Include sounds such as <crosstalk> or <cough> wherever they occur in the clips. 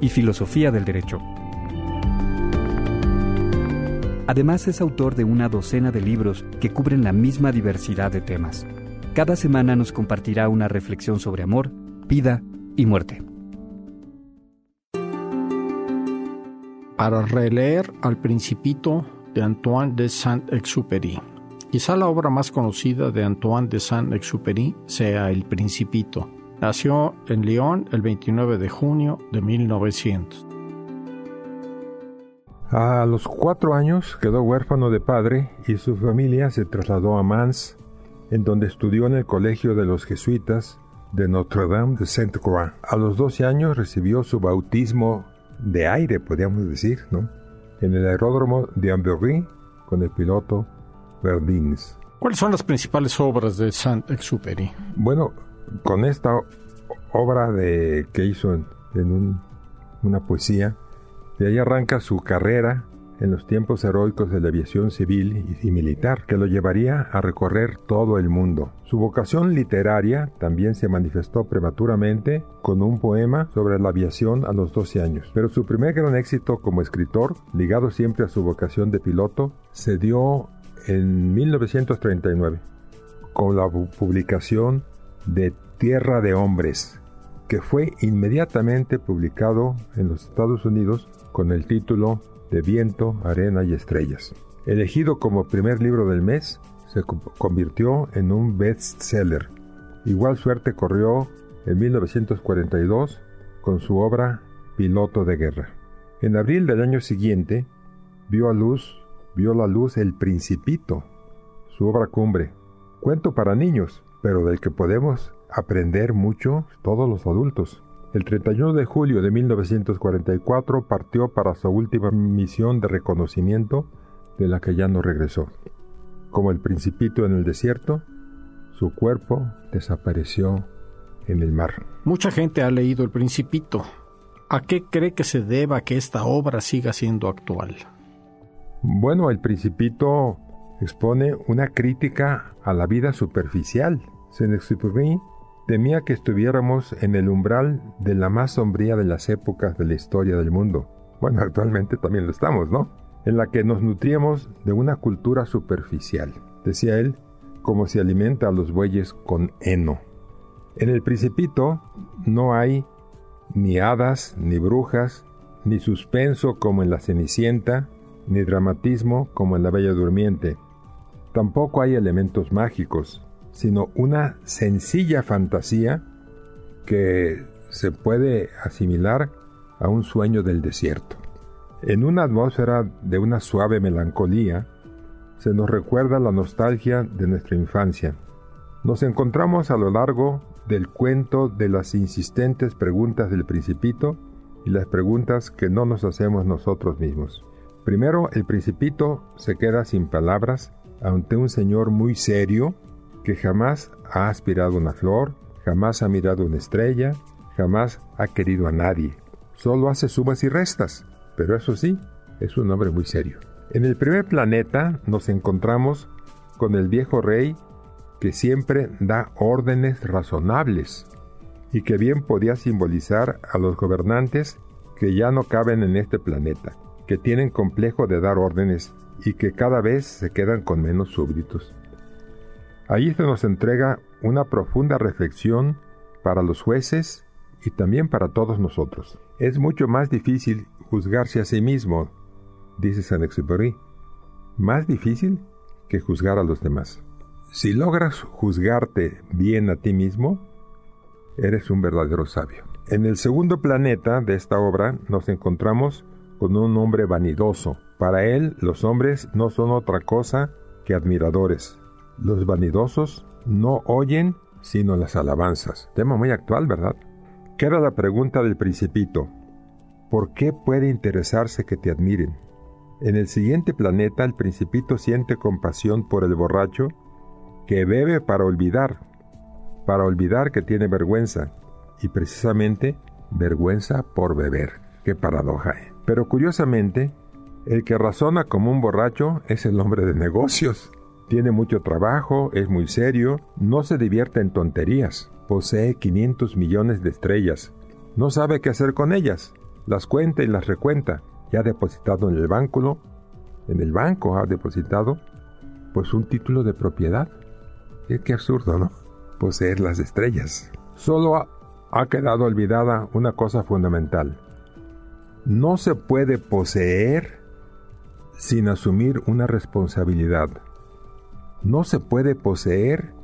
y filosofía del derecho. Además es autor de una docena de libros que cubren la misma diversidad de temas. Cada semana nos compartirá una reflexión sobre amor, vida y muerte. Para releer al Principito de Antoine de Saint-Exupéry. Quizá la obra más conocida de Antoine de Saint-Exupéry sea El Principito. Nació en Lyon el 29 de junio de 1900. A los cuatro años quedó huérfano de padre y su familia se trasladó a Mans, en donde estudió en el colegio de los jesuitas de Notre-Dame de Sainte-Croix. A los 12 años recibió su bautismo de aire, podríamos decir, ¿no? en el aeródromo de Amberry con el piloto Verdins. ¿Cuáles son las principales obras de Saint-Exupéry? Bueno, con esta obra de, que hizo en, una poesía, de ahí arranca su carrera en los tiempos heroicos de la aviación civil y militar, que lo llevaría a recorrer todo el mundo. Su vocación literaria también se manifestó prematuramente con un poema sobre la aviación a los 12 años, pero su primer gran éxito como escritor, ligado siempre a su vocación de piloto, se dio en 1939 con la publicación de Tierra de Hombres, que fue inmediatamente publicado en los Estados Unidos con el título de Viento, Arena y Estrellas. Elegido como primer libro del mes, se convirtió en un bestseller. Igual suerte corrió en 1942 con su obra Piloto de Guerra. En abril del año siguiente vio a luz, vio la luz El Principito, su obra cumbre, cuento para niños, pero del que podemos aprender mucho todos los adultos. El 31 de julio de 1944 partió para su última misión de reconocimiento de la que ya no regresó. Como el principito en el desierto, su cuerpo desapareció en el mar. Mucha gente ha leído El Principito. ¿A qué cree que se deba que esta obra siga siendo actual? Bueno, El Principito expone una crítica a la vida superficial. Saint-Exupéry temía que estuviéramos en el umbral de la más sombría de las épocas de la historia del mundo. Bueno, <laughs> actualmente también lo estamos, ¿no? En la que nos nutríamos de una cultura superficial, decía él, como se alimenta a los bueyes con heno. En el principito no hay ni hadas, ni brujas, ni suspenso como en la Cenicienta, ni dramatismo como en la Bella Durmiente. Tampoco hay elementos mágicos, sino una sencilla fantasía que se puede asimilar a un sueño del desierto. En una atmósfera de una suave melancolía, se nos recuerda la nostalgia de nuestra infancia. Nos encontramos a lo largo del cuento de las insistentes preguntas del principito y las preguntas que no nos hacemos nosotros mismos. Primero, el principito se queda sin palabras ante un señor muy serio que jamás ha aspirado una flor, jamás ha mirado una estrella, jamás ha querido a nadie. Solo hace sumas y restas, pero eso sí, es un hombre muy serio. En el primer planeta nos encontramos con el viejo rey que siempre da órdenes razonables y que bien podía simbolizar a los gobernantes que ya no caben en este planeta, que tienen complejo de dar órdenes y que cada vez se quedan con menos súbditos. Allí se nos entrega una profunda reflexión para los jueces y también para todos nosotros. Es mucho más difícil juzgarse a sí mismo, dice Saint-Exupéry, más difícil que juzgar a los demás. Si logras juzgarte bien a ti mismo, eres un verdadero sabio. En el segundo planeta de esta obra nos encontramos con un hombre vanidoso. Para él los hombres no son otra cosa que admiradores, los vanidosos no oyen sino las alabanzas. Tema muy actual, ¿verdad? Queda la pregunta del principito. ¿por qué puede interesarse que te admiren? En el siguiente planeta el principito siente compasión por el borracho que bebe para olvidar, para olvidar que tiene vergüenza, y precisamente vergüenza por beber. Qué paradoja. ¿eh? Pero curiosamente, el que razona como un borracho es el hombre de negocios. Tiene mucho trabajo, es muy serio, no se divierte en tonterías, posee 500 millones de estrellas, no sabe qué hacer con ellas, las cuenta y las recuenta, ya ha depositado en el banco, en el banco ha depositado, pues un título de propiedad. Qué, qué absurdo, ¿no? Poseer las estrellas. Solo ha quedado olvidada una cosa fundamental. No se puede poseer sin asumir una responsabilidad. No se puede poseer,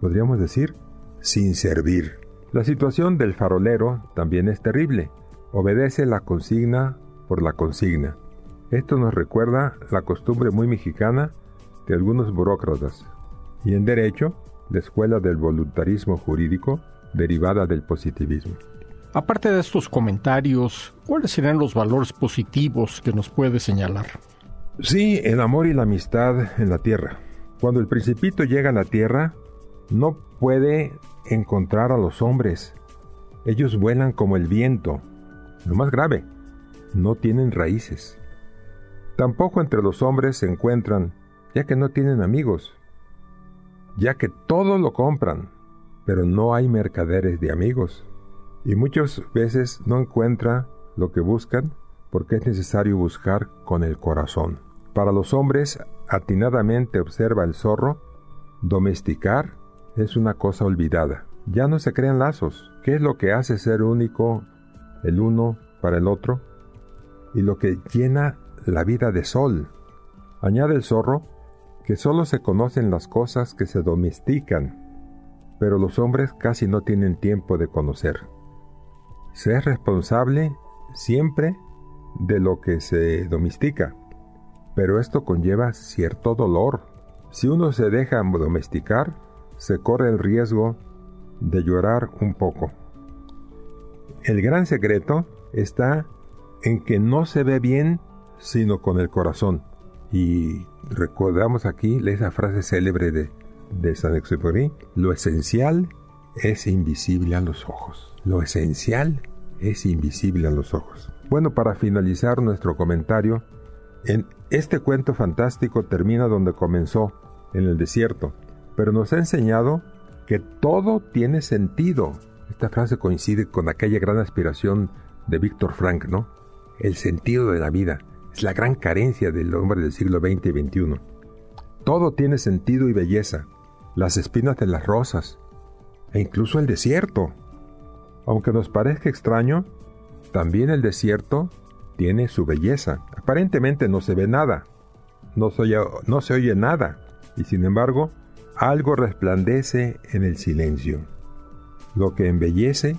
podríamos decir, sin servir. La situación del farolero también es terrible. Obedece la consigna por la consigna. Esto nos recuerda la costumbre muy mexicana de algunos burócratas. Y en derecho, la escuela del voluntarismo jurídico derivada del positivismo. Aparte de estos comentarios, ¿cuáles serán los valores positivos que nos puede señalar? Sí, el amor y la amistad en la tierra. Cuando el principito llega a la tierra, no puede encontrar a los hombres. Ellos vuelan como el viento. Lo más grave, no tienen raíces. Tampoco entre los hombres se encuentran, ya que no tienen amigos, ya que todo lo compran, pero no hay mercaderes de amigos. Y muchas veces no encuentra lo que buscan porque es necesario buscar con el corazón. Para los hombres, atinadamente observa el zorro, domesticar es una cosa olvidada. Ya no se crean lazos. ¿Qué es lo que hace ser único el uno para el otro? Y lo que llena la vida de sol. Añade el zorro que solo se conocen las cosas que se domestican, pero los hombres casi no tienen tiempo de conocer. Se es responsable siempre de lo que se domestica pero esto conlleva cierto dolor. Si uno se deja domesticar, se corre el riesgo de llorar un poco. El gran secreto está en que no se ve bien sino con el corazón. Y recordamos aquí esa frase célebre de, de San Exupéry, lo esencial es invisible a los ojos. Lo esencial es invisible a los ojos. Bueno, para finalizar nuestro comentario, en este cuento fantástico termina donde comenzó, en el desierto, pero nos ha enseñado que todo tiene sentido. Esta frase coincide con aquella gran aspiración de Víctor Frank, ¿no? El sentido de la vida es la gran carencia del hombre del siglo XX y XXI. Todo tiene sentido y belleza, las espinas de las rosas, e incluso el desierto. Aunque nos parezca extraño, también el desierto tiene su belleza. Aparentemente no se ve nada, no se, oye, nada, y sin embargo, algo resplandece en el silencio. Lo que embellece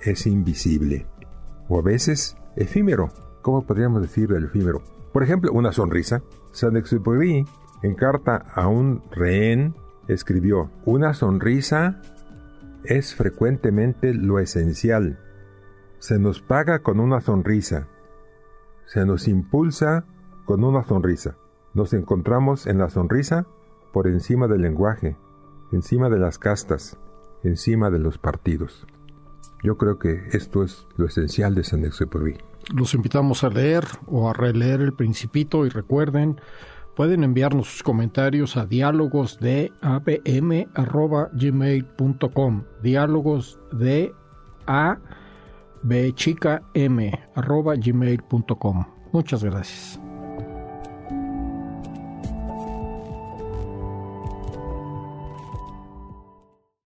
es invisible, o a veces efímero. ¿Cómo podríamos decir el efímero? Por ejemplo, una sonrisa. Saint-Exupéry, en carta a un rehén, escribió, una sonrisa es frecuentemente lo esencial. Se nos paga con una sonrisa se nos impulsa con una sonrisa. Nos encontramos en la sonrisa por encima del lenguaje, encima de las castas, encima de los partidos. Yo creo que esto es lo esencial de San Exupéry. Los invitamos a leer o a releer El Principito y recuerden, pueden enviarnos sus comentarios a diálogos de abm@gmail.com, diálogos de a bchicam.gmail.com. Muchas gracias.